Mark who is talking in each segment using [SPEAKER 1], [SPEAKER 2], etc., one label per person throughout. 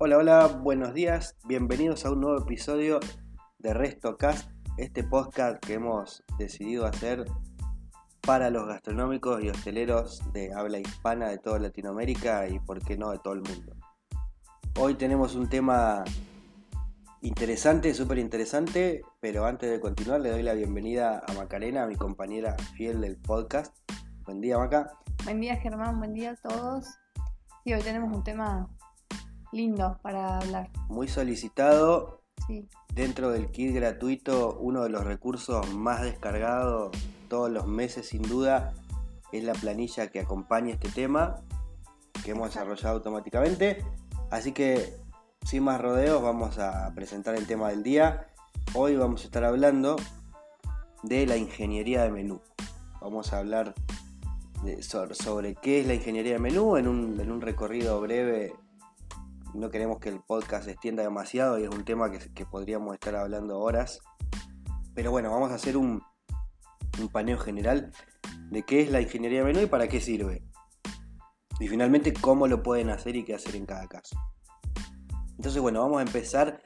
[SPEAKER 1] Hola, hola, buenos días, bienvenidos a un nuevo episodio de RestoCast, este podcast que hemos decidido hacer para los gastronómicos y hosteleros de habla hispana de toda Latinoamérica y por qué no de todo el mundo. Hoy tenemos un tema interesante, súper interesante, pero antes de continuar le doy la bienvenida a Macarena, mi compañera fiel del podcast. Buen día, Maca.
[SPEAKER 2] Buen día, Germán, buen día a todos. Sí, hoy tenemos un tema lindo para hablar.
[SPEAKER 1] Muy solicitado.
[SPEAKER 2] Sí.
[SPEAKER 1] Dentro del kit gratuito, uno de los recursos más descargados todos los meses, sin duda, es la planilla que acompaña este tema, que hemos desarrollado automáticamente. Así que, sin más rodeos, vamos a presentar el tema del día. Hoy vamos a estar hablando de la ingeniería de menú. Vamos a hablar de- sobre, sobre qué es la ingeniería de menú en un, en un recorrido breve. No queremos que el podcast se extienda demasiado y es un tema que, podríamos estar hablando horas. Pero bueno, vamos a hacer un, un paneo general de qué es la ingeniería de menú y para qué sirve. Y finalmente cómo lo pueden hacer y qué hacer en cada caso. Entonces, bueno, vamos a empezar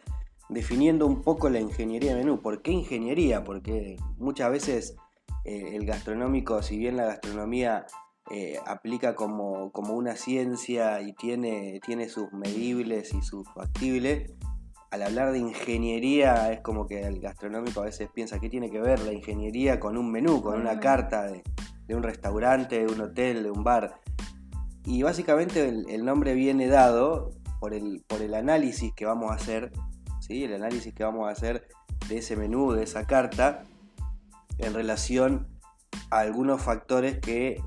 [SPEAKER 1] definiendo un poco la ingeniería de menú. ¿Por qué ingeniería? Porque muchas veces eh, el gastronómico, si bien la gastronomía eh, aplica como, como una ciencia y tiene, tiene sus medibles y sus factibles, al hablar de ingeniería es como que el gastronómico a veces piensa qué tiene que ver la ingeniería con un menú, con
[SPEAKER 2] Con un
[SPEAKER 1] una carta de, de un restaurante, de un hotel, de un bar. Y básicamente el, el nombre viene dado por el, por el análisis que vamos a hacer, ¿sí? el análisis que vamos a hacer de ese menú, de esa carta, en relación a algunos factores que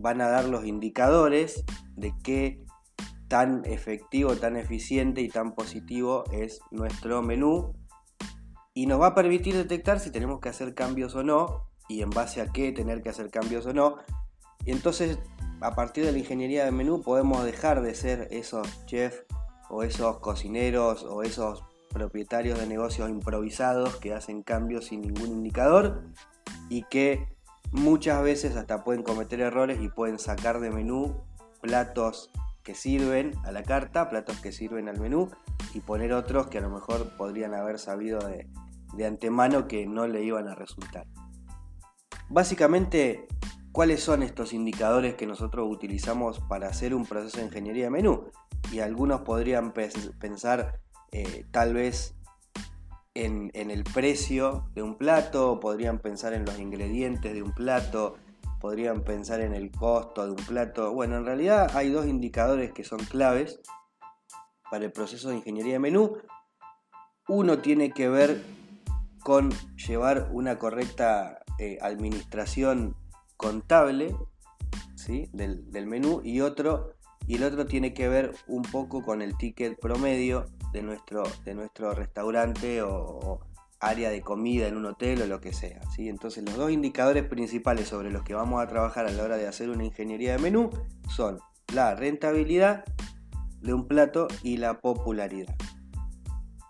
[SPEAKER 1] van a dar los indicadores de qué tan efectivo, tan eficiente y tan positivo es nuestro menú y nos va a permitir detectar si tenemos que hacer cambios o no y en base a qué tener que hacer cambios o no. Y entonces a partir de la ingeniería de menú podemos dejar de ser esos chefs o esos cocineros o esos propietarios de negocios improvisados que hacen cambios sin ningún indicador y que muchas veces hasta pueden cometer errores y pueden sacar de menú platos que sirven a la carta, platos que sirven al menú y poner otros que a lo mejor podrían haber sabido de, de antemano que no le iban a resultar. Básicamente, ¿cuáles son estos indicadores que nosotros utilizamos para hacer un proceso de ingeniería de menú? Y algunos podrían pens- pensar eh, tal vez en, el precio de un plato, podrían pensar en los ingredientes de un plato, podrían pensar en el costo de un plato. Bueno, en realidad hay dos indicadores que son claves para el proceso de ingeniería de menú. Uno tiene que ver con llevar una correcta eh, administración contable ¿sí? del, del menú y otro y el otro tiene que ver un poco con el ticket promedio de nuestro, de nuestro restaurante o, área de comida en un hotel o lo que sea. ¿sí? Entonces los dos indicadores principales sobre los que vamos a trabajar a la hora de hacer una ingeniería de menú son la rentabilidad de un plato y la popularidad.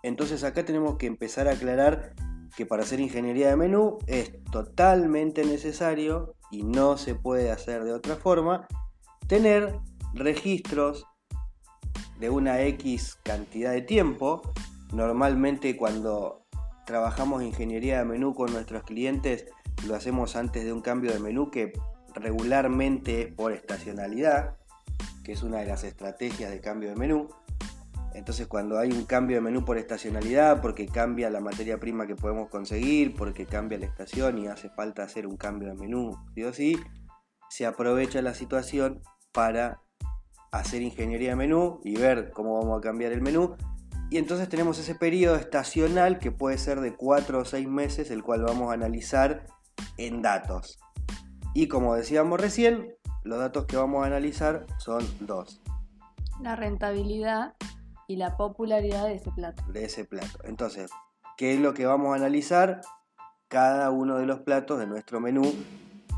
[SPEAKER 1] Entonces acá tenemos que empezar a aclarar que para hacer ingeniería de menú es totalmente necesario y no se puede hacer de otra forma tener registros de una X cantidad de tiempo. Normalmente cuando trabajamos ingeniería de menú con nuestros clientes lo hacemos antes de un cambio de menú que regularmente es por estacionalidad, que es una de las estrategias de cambio de menú. Entonces cuando hay un cambio de menú por estacionalidad, porque cambia la materia prima que podemos conseguir, porque cambia la estación y hace falta hacer un cambio de menú, sí se aprovecha la situación para hacer ingeniería de menú y ver cómo vamos a cambiar el menú. Y entonces tenemos ese periodo estacional que puede ser de 4 o 6 meses, el cual vamos a analizar en datos. Y como decíamos recién, los datos que vamos a analizar son dos
[SPEAKER 2] La rentabilidad y la popularidad de ese plato.
[SPEAKER 1] de ese plato. Entonces, ¿qué es lo que vamos a analizar? Cada uno de los platos de nuestro menú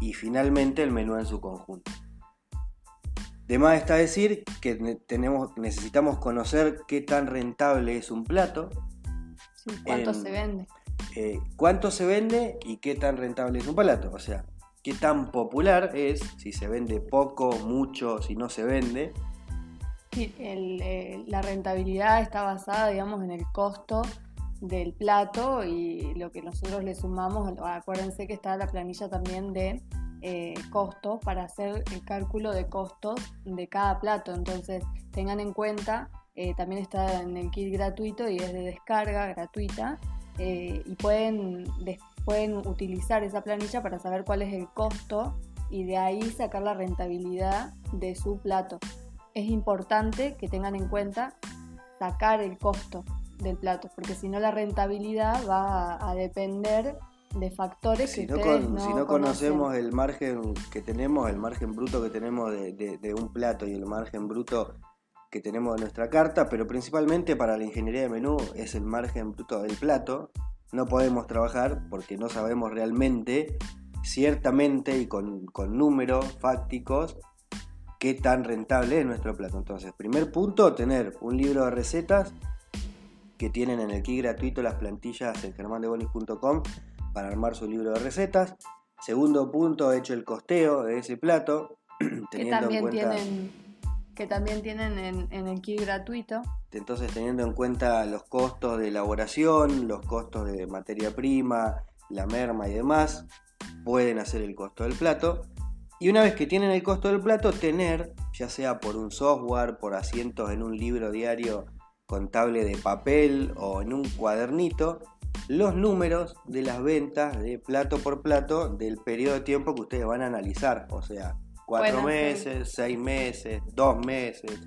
[SPEAKER 1] y finalmente el menú en su conjunto. De más está decir que ne- tenemos, necesitamos conocer qué tan rentable es un plato,
[SPEAKER 2] Sí, ¿Cuánto
[SPEAKER 1] En-
[SPEAKER 2] se vende?
[SPEAKER 1] eh, cuánto se vende y qué tan rentable es un plato. O sea, qué tan popular es, si se vende poco, mucho, si no se vende.
[SPEAKER 2] Sí, el, eh, la rentabilidad está basada, digamos, en el costo del plato y lo que nosotros le sumamos, acuérdense que está la planilla también de eh, costos para hacer el cálculo de costos de cada plato, entonces tengan en cuenta, eh, también está en el kit gratuito y es de descarga gratuita eh, y pueden, pueden utilizar esa planilla para saber cuál es el costo y de ahí sacar la rentabilidad de su plato. Es importante que tengan en cuenta sacar el costo del plato, porque si no la rentabilidad va a, depender de factores
[SPEAKER 1] si
[SPEAKER 2] que
[SPEAKER 1] no, si no conocemos el margen que tenemos, el margen bruto que tenemos de, un plato y el margen bruto que tenemos de nuestra carta, pero principalmente para la ingeniería de menú es el margen bruto del plato. No podemos trabajar porque no sabemos realmente, ciertamente y con, con números fácticos, qué tan rentable es nuestro plato. Entonces, primer punto, tener un libro de recetas que tienen en el kit gratuito las plantillas en germandebonis.com para armar su libro de recetas. Segundo punto, hecho el costeo de ese plato.
[SPEAKER 2] que también tienen, que también tienen en, en el kit gratuito.
[SPEAKER 1] Entonces, teniendo en cuenta los costos de elaboración, los costos de materia prima, la merma y demás, pueden hacer el costo del plato. Y una vez que tienen el costo del plato, tener, ya sea por un software, por asientos en un libro diario contable de papel o en un cuadernito, los números de las ventas de plato por plato del periodo de tiempo que ustedes van a analizar. O sea, cuatro meses, seis meses, dos meses.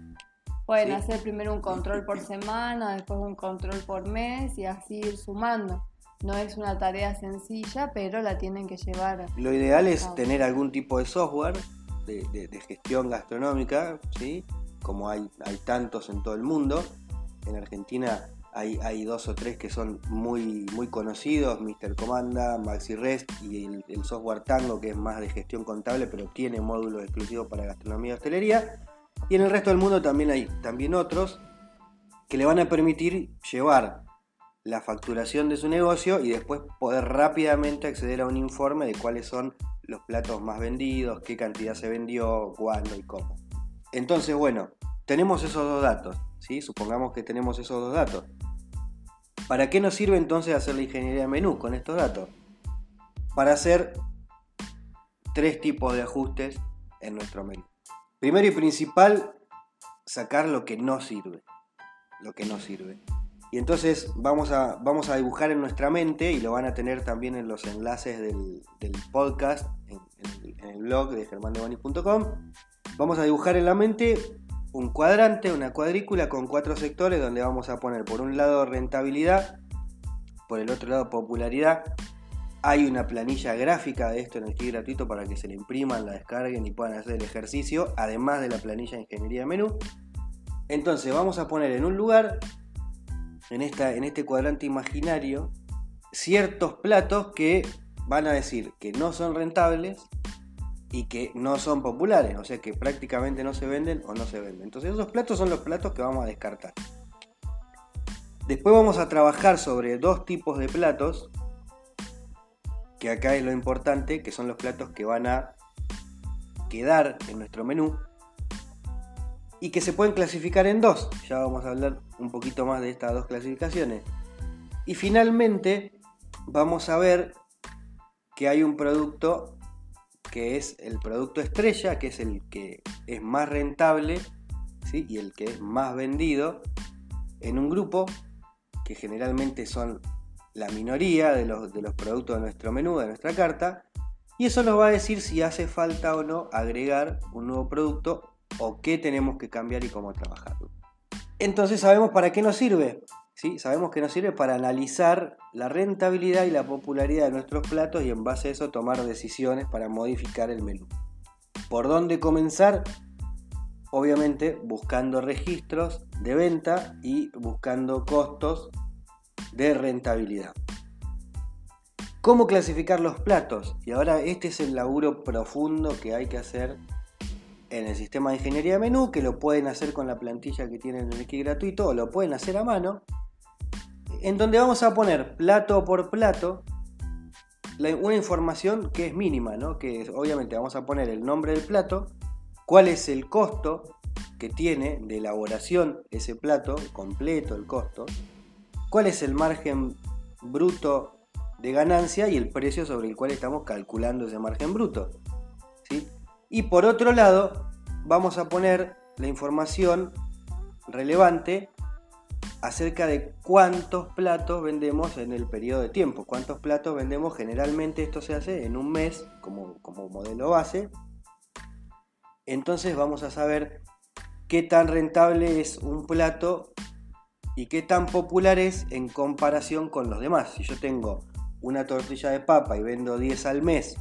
[SPEAKER 2] Pueden hacer primero un control por semana, después un control por mes y así ir sumando. No es una tarea sencilla, pero la tienen que llevar.
[SPEAKER 1] Lo ideal es tener algún tipo de software de, gestión gastronómica, ¿sí? como hay, hay tantos en todo el mundo. En Argentina hay, dos o tres que son muy, muy conocidos, Mr. Comanda, MaxiRest y el, el, software Tango, que es más de gestión contable, pero tiene módulos exclusivos para gastronomía y hostelería. Y en el resto del mundo también hay también otros que le van a permitir llevar la facturación de su negocio y después poder rápidamente acceder a un informe de cuáles son los platos más vendidos, qué cantidad se vendió, cuándo y cómo. Entonces, bueno, tenemos esos dos datos, ¿sí? Supongamos que tenemos esos dos datos. ¿Para qué nos sirve entonces hacer la ingeniería de menú con estos datos? Para hacer tres tipos de ajustes en nuestro menú. Primero y principal, sacar lo que no sirve. Lo que no sirve. Y entonces vamos a, vamos a dibujar en nuestra mente, y lo van a tener también en los enlaces del, podcast, en, el blog de germandeboni.com. Vamos a dibujar en la mente un cuadrante, una cuadrícula con cuatro sectores donde vamos a poner por un lado rentabilidad, por el otro lado popularidad. Hay una planilla gráfica de esto en el kit gratuito para que se la impriman, la descarguen y puedan hacer el ejercicio, además de la planilla de ingeniería de menú. Entonces vamos a poner en un lugar en, esta, en este cuadrante imaginario ciertos platos que van a decir que no son rentables y que no son populares, o sea que prácticamente no se venden o no se venden. Entonces esos platos son los platos que vamos a descartar. Después vamos a trabajar sobre dos tipos de platos, que acá es lo importante, que son los platos que van a quedar en nuestro menú y que se pueden clasificar en dos. Ya vamos a hablar un poquito más de estas dos clasificaciones. Y finalmente vamos a ver que hay un producto que es el producto estrella, que es el que es más rentable ¿sí? y el que es más vendido en un grupo que generalmente son la minoría de los, de los productos de nuestro menú, de nuestra carta, y eso nos va a decir si hace falta o no agregar un nuevo producto o qué tenemos que cambiar y cómo trabajarlo. Entonces sabemos para qué nos sirve. ¿Sí? Sabemos que nos sirve para analizar la rentabilidad y la popularidad de nuestros platos y en base a eso tomar decisiones para modificar el menú. ¿Por dónde comenzar? Obviamente buscando registros de venta y buscando costos de rentabilidad. ¿Cómo clasificar los platos? Y ahora este es el laburo profundo que hay que hacer en el sistema de ingeniería de menú, que lo pueden hacer con la plantilla que tienen en el kit gratuito o lo pueden hacer a mano, en donde vamos a poner plato por plato una información que es mínima, ¿no? que obviamente vamos a poner el nombre del plato, cuál es el costo que tiene de elaboración ese plato completo, el costo, cuál es el margen bruto de ganancia y el precio sobre el cual estamos calculando ese margen bruto. ¿sí? Y por otro lado, vamos a poner la información relevante acerca de cuántos platos vendemos en el periodo de tiempo. Cuántos platos vendemos generalmente, esto se hace en un mes como, como modelo base. Entonces vamos a saber qué tan rentable es un plato y qué tan popular es en comparación con los demás. Si yo tengo una tortilla de papa y vendo 10 al mes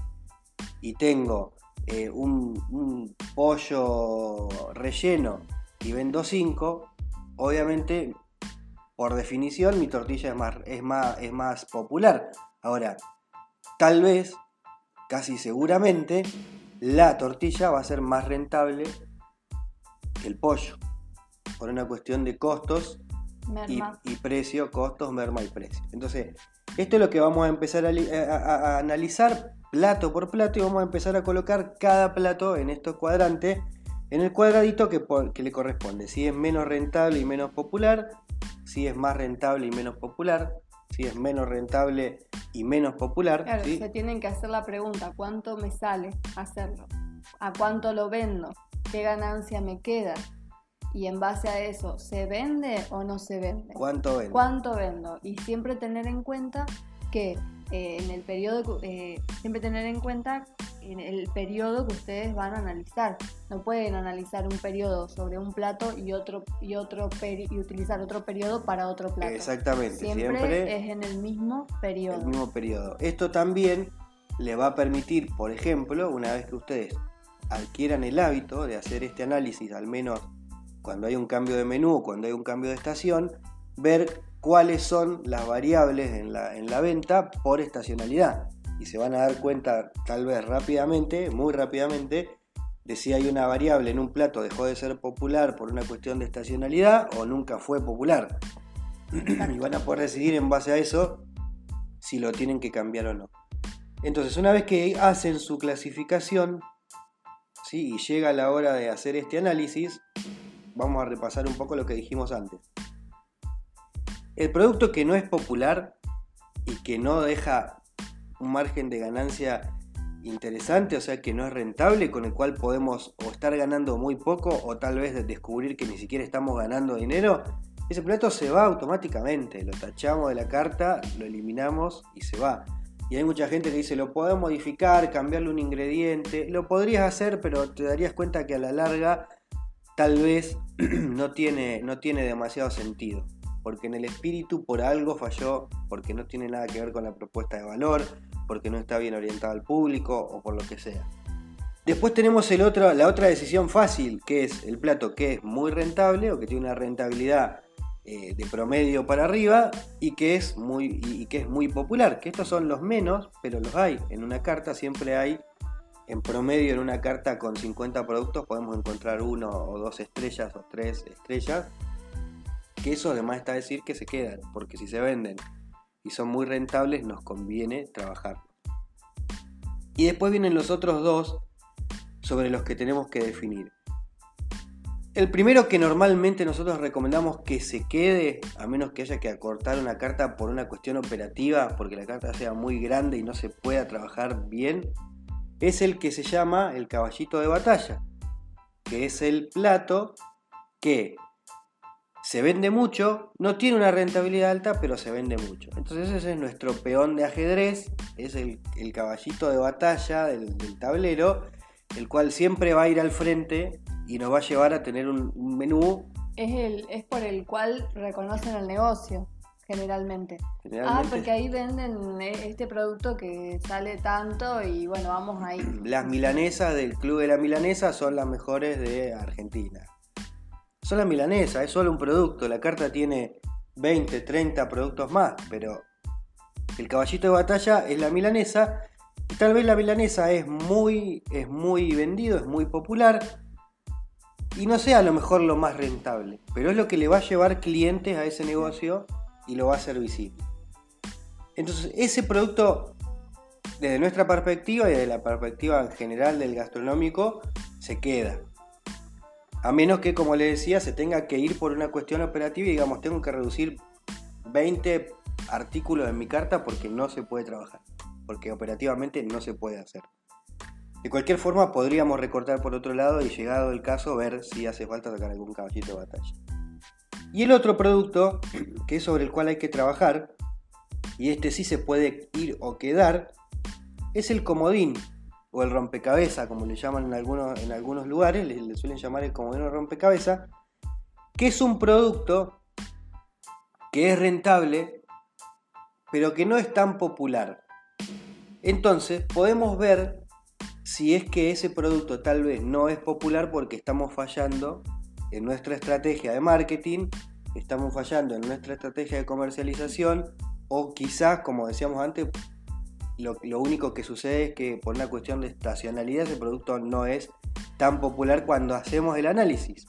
[SPEAKER 1] y tengo eh, un, un, pollo relleno y vendo 5, obviamente por definición mi tortilla es más, es más, es más popular. Ahora, tal vez, casi seguramente, la tortilla va a ser más rentable que el pollo, por una cuestión de costos y, y, precio, costos, merma y precio. Entonces, esto es lo que vamos a empezar a, a, a, analizar plato por plato y vamos a empezar a colocar cada plato en estos cuadrantes en el cuadradito que, que, le corresponde. Si es menos rentable y menos popular, si es más rentable y menos popular, si es menos rentable y menos popular.
[SPEAKER 2] Claro, se tienen que hacer la pregunta, ¿cuánto me sale hacerlo? ¿A cuánto lo vendo? ¿Qué ganancia me queda? Y en base a eso, ¿se vende o no se vende?
[SPEAKER 1] ¿Cuánto vendo?
[SPEAKER 2] ¿Cuánto vendo? Y siempre tener en cuenta que eh, en el periodo, eh, siempre tener en cuenta en el periodo que ustedes van a analizar. No pueden analizar un periodo sobre un plato y otro y otro y utilizar otro periodo para otro plato.
[SPEAKER 1] Exactamente,
[SPEAKER 2] siempre,
[SPEAKER 1] siempre
[SPEAKER 2] es en el mismo periodo.
[SPEAKER 1] El mismo periodo. Esto también le va a permitir, por ejemplo, una vez que ustedes adquieran el hábito de hacer este análisis, al menos cuando hay un cambio de menú o cuando hay un cambio de estación, ver cuáles son las variables en la, en la venta por estacionalidad. Y se van a dar cuenta tal vez rápidamente, muy rápidamente, de si hay una variable en un plato dejó de ser popular por una cuestión de estacionalidad o nunca fue popular. y van a poder decidir en base a eso si lo tienen que cambiar o no. Entonces, una vez que hacen su clasificación ¿sí? y llega la hora de hacer este análisis, vamos a repasar un poco lo que dijimos antes. El producto que no es popular y que no deja un margen de ganancia interesante, o sea que no es rentable, con el cual podemos o estar ganando muy poco o tal vez descubrir que ni siquiera estamos ganando dinero, ese plato se va automáticamente, lo tachamos de la carta, lo eliminamos y se va. Y hay mucha gente que dice, lo podemos modificar, cambiarle un ingrediente, lo podrías hacer, pero te darías cuenta que a la larga tal vez no tiene, no tiene demasiado sentido porque en el espíritu por algo falló, porque no tiene nada que ver con la propuesta de valor, porque no está bien orientado al público o por lo que sea. Después tenemos el otro, la otra decisión fácil, que es el plato que es muy rentable o que tiene una rentabilidad eh, de promedio para arriba y que, es muy, y que es muy popular. Que estos son los menos, pero los hay. En una carta siempre hay, en promedio en una carta con 50 productos podemos encontrar uno o dos estrellas o tres estrellas que eso además está a decir que se quedan, porque si se venden y son muy rentables, nos conviene trabajar. Y después vienen los otros dos sobre los que tenemos que definir. El primero que normalmente nosotros recomendamos que se quede, a menos que haya que acortar una carta por una cuestión operativa, porque la carta sea muy grande y no se pueda trabajar bien, es el que se llama el caballito de batalla, que es el plato que se vende mucho, no tiene una rentabilidad alta, pero se vende mucho. Entonces ese es nuestro peón de ajedrez, es el, caballito de batalla del, del, tablero, el cual siempre va a ir al frente y nos va a llevar a tener un, un menú.
[SPEAKER 2] Es, el, es por el cual reconocen el negocio. Generalmente.
[SPEAKER 1] Generalmente.
[SPEAKER 2] Ah, porque ahí venden este producto que sale tanto y bueno, vamos ahí.
[SPEAKER 1] Las milanesas del Club de la Milanesa son las mejores de Argentina la milanesa, es solo un producto. La carta tiene 20, 30 productos más, pero el caballito de batalla es la milanesa. Tal vez la milanesa es muy, es muy vendido, es muy popular. Y no sea a lo mejor lo más rentable, pero es lo que le va a llevar clientes a ese negocio y lo va a hacer visible. Entonces, ese producto, desde nuestra perspectiva y desde la perspectiva en general del gastronómico, se queda. A menos que, como le decía, se tenga que ir por una cuestión operativa y digamos, tengo que reducir 20 artículos en mi carta porque no se puede trabajar, porque operativamente no se puede hacer. De cualquier forma, podríamos recortar por otro lado y llegado el caso ver si hace falta sacar algún caballito de batalla. Y el otro producto, que es sobre el cual hay que trabajar, y este sí se puede ir o quedar, es el comodín o el rompecabezas, como le llaman en algunos, en algunos lugares, le, suelen llamar el comodín o rompecabezas, que es un producto que es rentable, pero que no es tan popular. Entonces podemos ver si es que ese producto tal vez no es popular porque estamos fallando en nuestra estrategia de marketing, estamos fallando en nuestra estrategia de comercialización o quizás, como decíamos antes, lo, único que sucede es que por una cuestión de estacionalidad ese producto no es tan popular cuando hacemos el análisis.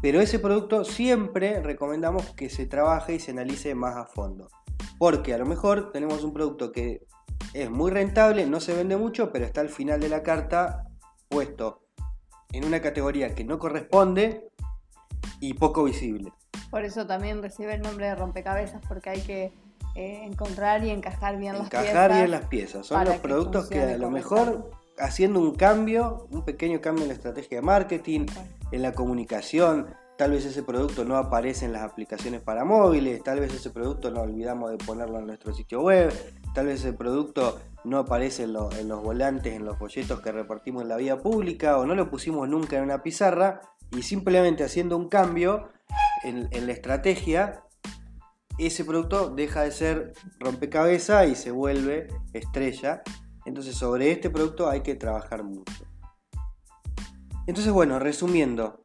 [SPEAKER 1] Pero ese producto siempre recomendamos que se trabaje y se analice más a fondo. Porque a lo mejor tenemos un producto que es muy rentable, no se vende mucho, pero está al final de la carta puesto en una categoría que no corresponde y poco visible.
[SPEAKER 2] Por eso también recibe el nombre de rompecabezas, porque hay que eh, encontrar y encajar bien las piezas.
[SPEAKER 1] Encajar bien las piezas. Son los productos que, a lo mejor haciendo un cambio, un pequeño cambio en la estrategia de marketing, en la comunicación, tal vez ese producto no aparece en las aplicaciones para móviles, tal vez ese producto no olvidamos de ponerlo en nuestro sitio web, tal vez ese producto no aparece en, en los volantes, en los folletos que repartimos en la vía pública o no lo pusimos nunca en una pizarra y simplemente haciendo un cambio en, en la estrategia ese producto deja de ser rompecabezas y se vuelve estrella. Entonces sobre este producto hay que trabajar mucho. Entonces bueno, resumiendo,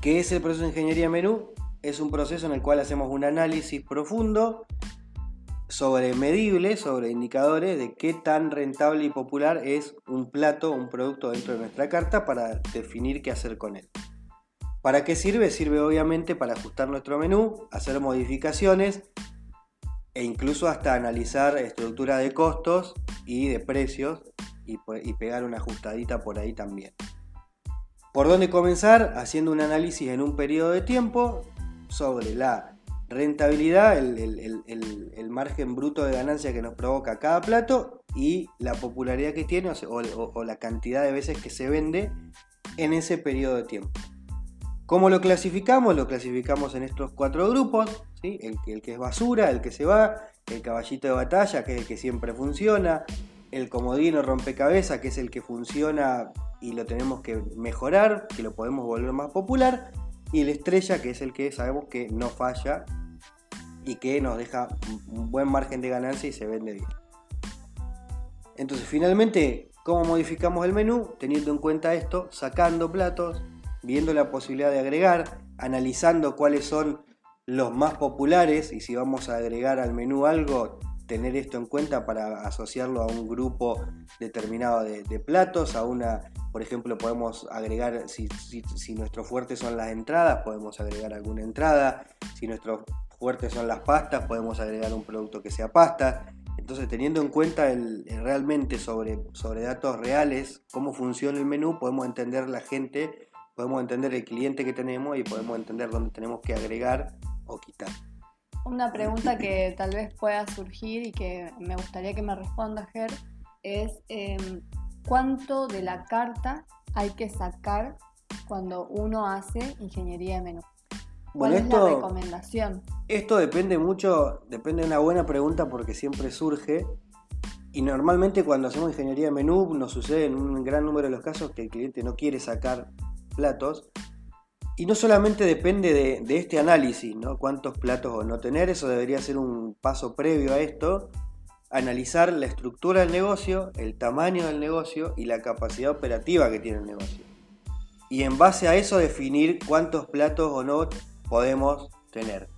[SPEAKER 1] ¿qué es el proceso de ingeniería menú? Es un proceso en el cual hacemos un análisis profundo sobre medibles, sobre indicadores de qué tan rentable y popular es un plato, un producto dentro de nuestra carta para definir qué hacer con él. ¿Para qué sirve? Sirve obviamente para ajustar nuestro menú, hacer modificaciones e incluso hasta analizar estructura de costos y de precios y, pegar una ajustadita por ahí también. ¿Por dónde comenzar? Haciendo un análisis en un periodo de tiempo sobre la rentabilidad, el, margen bruto de ganancia que nos provoca cada plato y la popularidad que tiene o la cantidad de veces que se vende en ese periodo de tiempo. ¿Cómo lo clasificamos? Lo clasificamos en estos cuatro grupos, el, el, que es basura, el que se va, el caballito de batalla, que es el que siempre funciona, el comodino rompecabezas, que es el que funciona y lo tenemos que mejorar, que lo podemos volver más popular, y el estrella, que es el que sabemos que no falla y que nos deja un buen margen de ganancia y se vende bien. Entonces, finalmente, ¿cómo modificamos el menú? Teniendo en cuenta esto, sacando platos, viendo la posibilidad de agregar, analizando cuáles son los más populares y si vamos a agregar al menú algo, tener esto en cuenta para asociarlo a un grupo determinado de, platos, a una, por ejemplo, podemos agregar, si, si, nuestros fuertes son las entradas, podemos agregar alguna entrada, si nuestros fuertes son las pastas, podemos agregar un producto que sea pasta. Entonces, teniendo en cuenta realmente sobre, sobre datos reales cómo funciona el menú, podemos entender la gente podemos entender el cliente que tenemos y podemos entender dónde tenemos que agregar o quitar.
[SPEAKER 2] Una pregunta que tal vez pueda surgir y que me gustaría que me responda, Ger, es em, ¿cuánto de la carta hay que sacar cuando uno hace ingeniería de menú? ¿Cuál es la recomendación?
[SPEAKER 1] Esto depende mucho, depende de una buena pregunta porque siempre surge. Y normalmente cuando hacemos ingeniería de menú nos sucede en un gran número de los casos que el cliente no quiere sacar platos. Y no solamente depende de, este análisis, ¿no? Cuántos platos o no tener, eso debería ser un paso previo a esto. Analizar la estructura del negocio, el tamaño del negocio y la capacidad operativa que tiene el negocio. Y en base a eso definir cuántos platos o no podemos tener.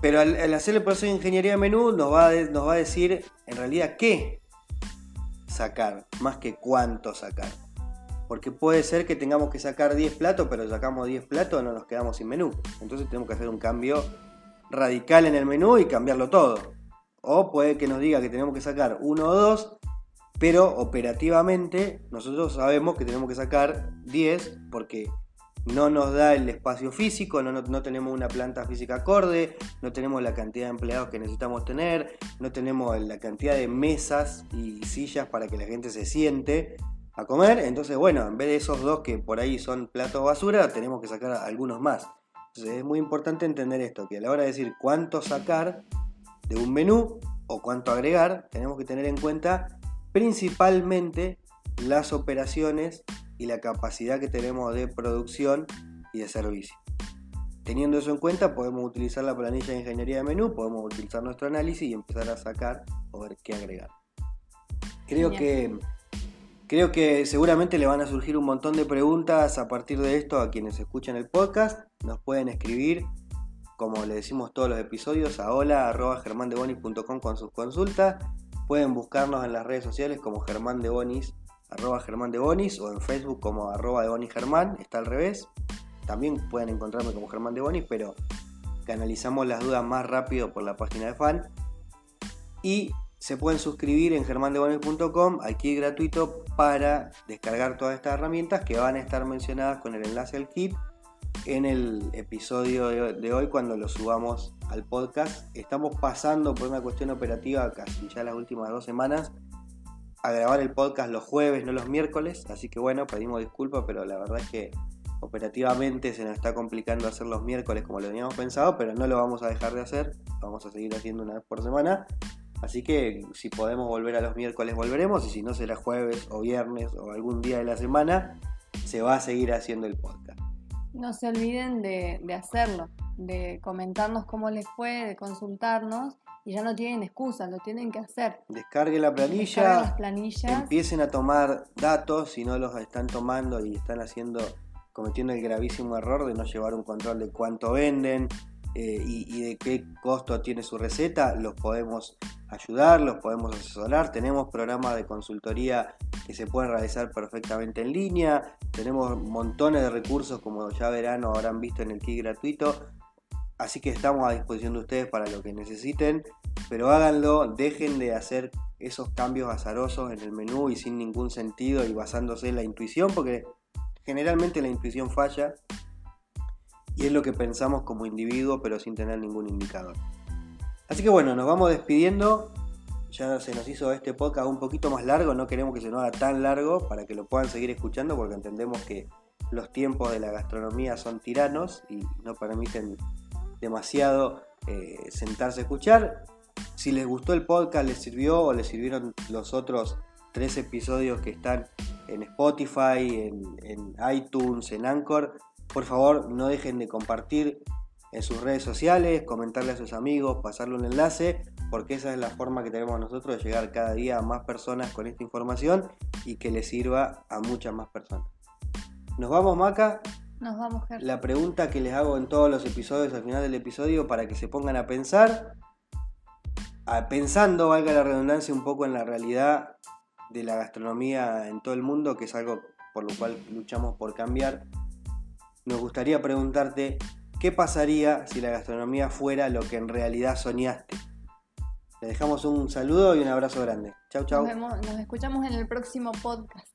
[SPEAKER 1] Pero al, hacer el proceso de ingeniería de menú nos va, nos va a decir en realidad qué sacar, más que cuánto sacar. Porque puede ser que tengamos que sacar 10 platos, pero sacamos 10 platos, no nos quedamos sin menú. Entonces tenemos que hacer un cambio radical en el menú y cambiarlo todo. O puede que nos diga que tenemos que sacar uno o dos, Pero operativamente nosotros sabemos que tenemos que sacar 10 porque no nos da el espacio físico, no, no, tenemos una planta física acorde, no tenemos la cantidad de empleados que necesitamos tener, no tenemos la cantidad de mesas y sillas para que la gente se siente a comer. Entonces, bueno, en vez de esos dos que por ahí son platos basura, tenemos que sacar algunos más. Entonces es muy importante entender esto, que a la hora de decir cuánto sacar de un menú o cuánto agregar, tenemos que tener en cuenta principalmente las operaciones y la capacidad que tenemos de producción y de servicio. Teniendo eso en cuenta, podemos utilizar la planilla de ingeniería de menú, podemos utilizar nuestro análisis y empezar a sacar o ver qué agregar. Creo que, creo que seguramente le van a surgir un montón de preguntas a partir de esto a quienes escuchan el podcast. Nos pueden escribir, como le decimos todos los episodios, a hola.germandebonis.com con sus consultas. Pueden buscarnos en las redes sociales como Germán de Bonis arroba Germán de Bonis o en Facebook como arroba de Bonis Germán, está al revés. También pueden encontrarme como Germán de Bonis, pero canalizamos las dudas más rápido por la página de fan. Y se pueden suscribir en germandebonis.com al kit gratuito para descargar todas estas herramientas que van a estar mencionadas con el enlace al kit en el episodio de hoy cuando lo subamos al podcast. Estamos pasando por una cuestión operativa casi ya las últimas dos semanas a grabar el podcast los jueves, no los miércoles, así que bueno, pedimos disculpas, pero la verdad es que operativamente se nos está complicando hacer los miércoles como lo teníamos pensado, pero no lo vamos a dejar de hacer, vamos a seguir haciendo una vez por semana. Así que si podemos volver a los miércoles volveremos y si no será jueves o viernes o algún día de la semana, se va a seguir haciendo el podcast.
[SPEAKER 2] No se olviden de, de hacerlo, de comentarnos cómo les fue, de consultarnos y ya no tienen excusas, lo tienen que hacer.
[SPEAKER 1] Descarguen la planilla, las planillas. empiecen a tomar datos si no los están tomando y están haciendo, cometiendo el gravísimo error de no llevar un control de cuánto venden eh, y, de qué costo tiene su receta, los podemos ayudar, los podemos asesorar. Tenemos programas de consultoría que se pueden realizar perfectamente en línea. Tenemos montones de recursos, como ya verán o habrán visto en el kit gratuito, Así que estamos a disposición de ustedes para lo que necesiten, pero háganlo, dejen de hacer esos cambios azarosos en el menú y sin ningún sentido y basándose en la intuición, porque generalmente la intuición falla y es lo que pensamos como individuo, pero sin tener ningún indicador. Así que bueno, nos vamos despidiendo. Ya se nos hizo este podcast un poquito más largo, no queremos que se nos haga tan largo para que lo puedan seguir escuchando porque entendemos que los tiempos de la gastronomía son tiranos y no permiten demasiado eh, sentarse a escuchar. Si les gustó el podcast, les sirvió o les sirvieron los otros tres episodios que están en Spotify, en, iTunes, en Anchor, por favor no dejen de compartir en sus redes sociales, comentarle a sus amigos, pasarle un enlace, porque esa es la forma que tenemos nosotros de llegar cada día a más personas con esta información y que les sirva a muchas más personas. Nos vamos, Maca.
[SPEAKER 2] Nos vamos,
[SPEAKER 1] La pregunta que les hago en todos los episodios al final del episodio para que se pongan a pensar, pensando, valga la redundancia, un poco en la realidad de la gastronomía en todo el mundo, que es algo por lo cual luchamos por cambiar. Nos gustaría preguntarte, ¿qué pasaría si la gastronomía fuera lo que en realidad soñaste? Le dejamos un saludo y un abrazo grande. Chau, chau.
[SPEAKER 2] nos escuchamos en el próximo podcast.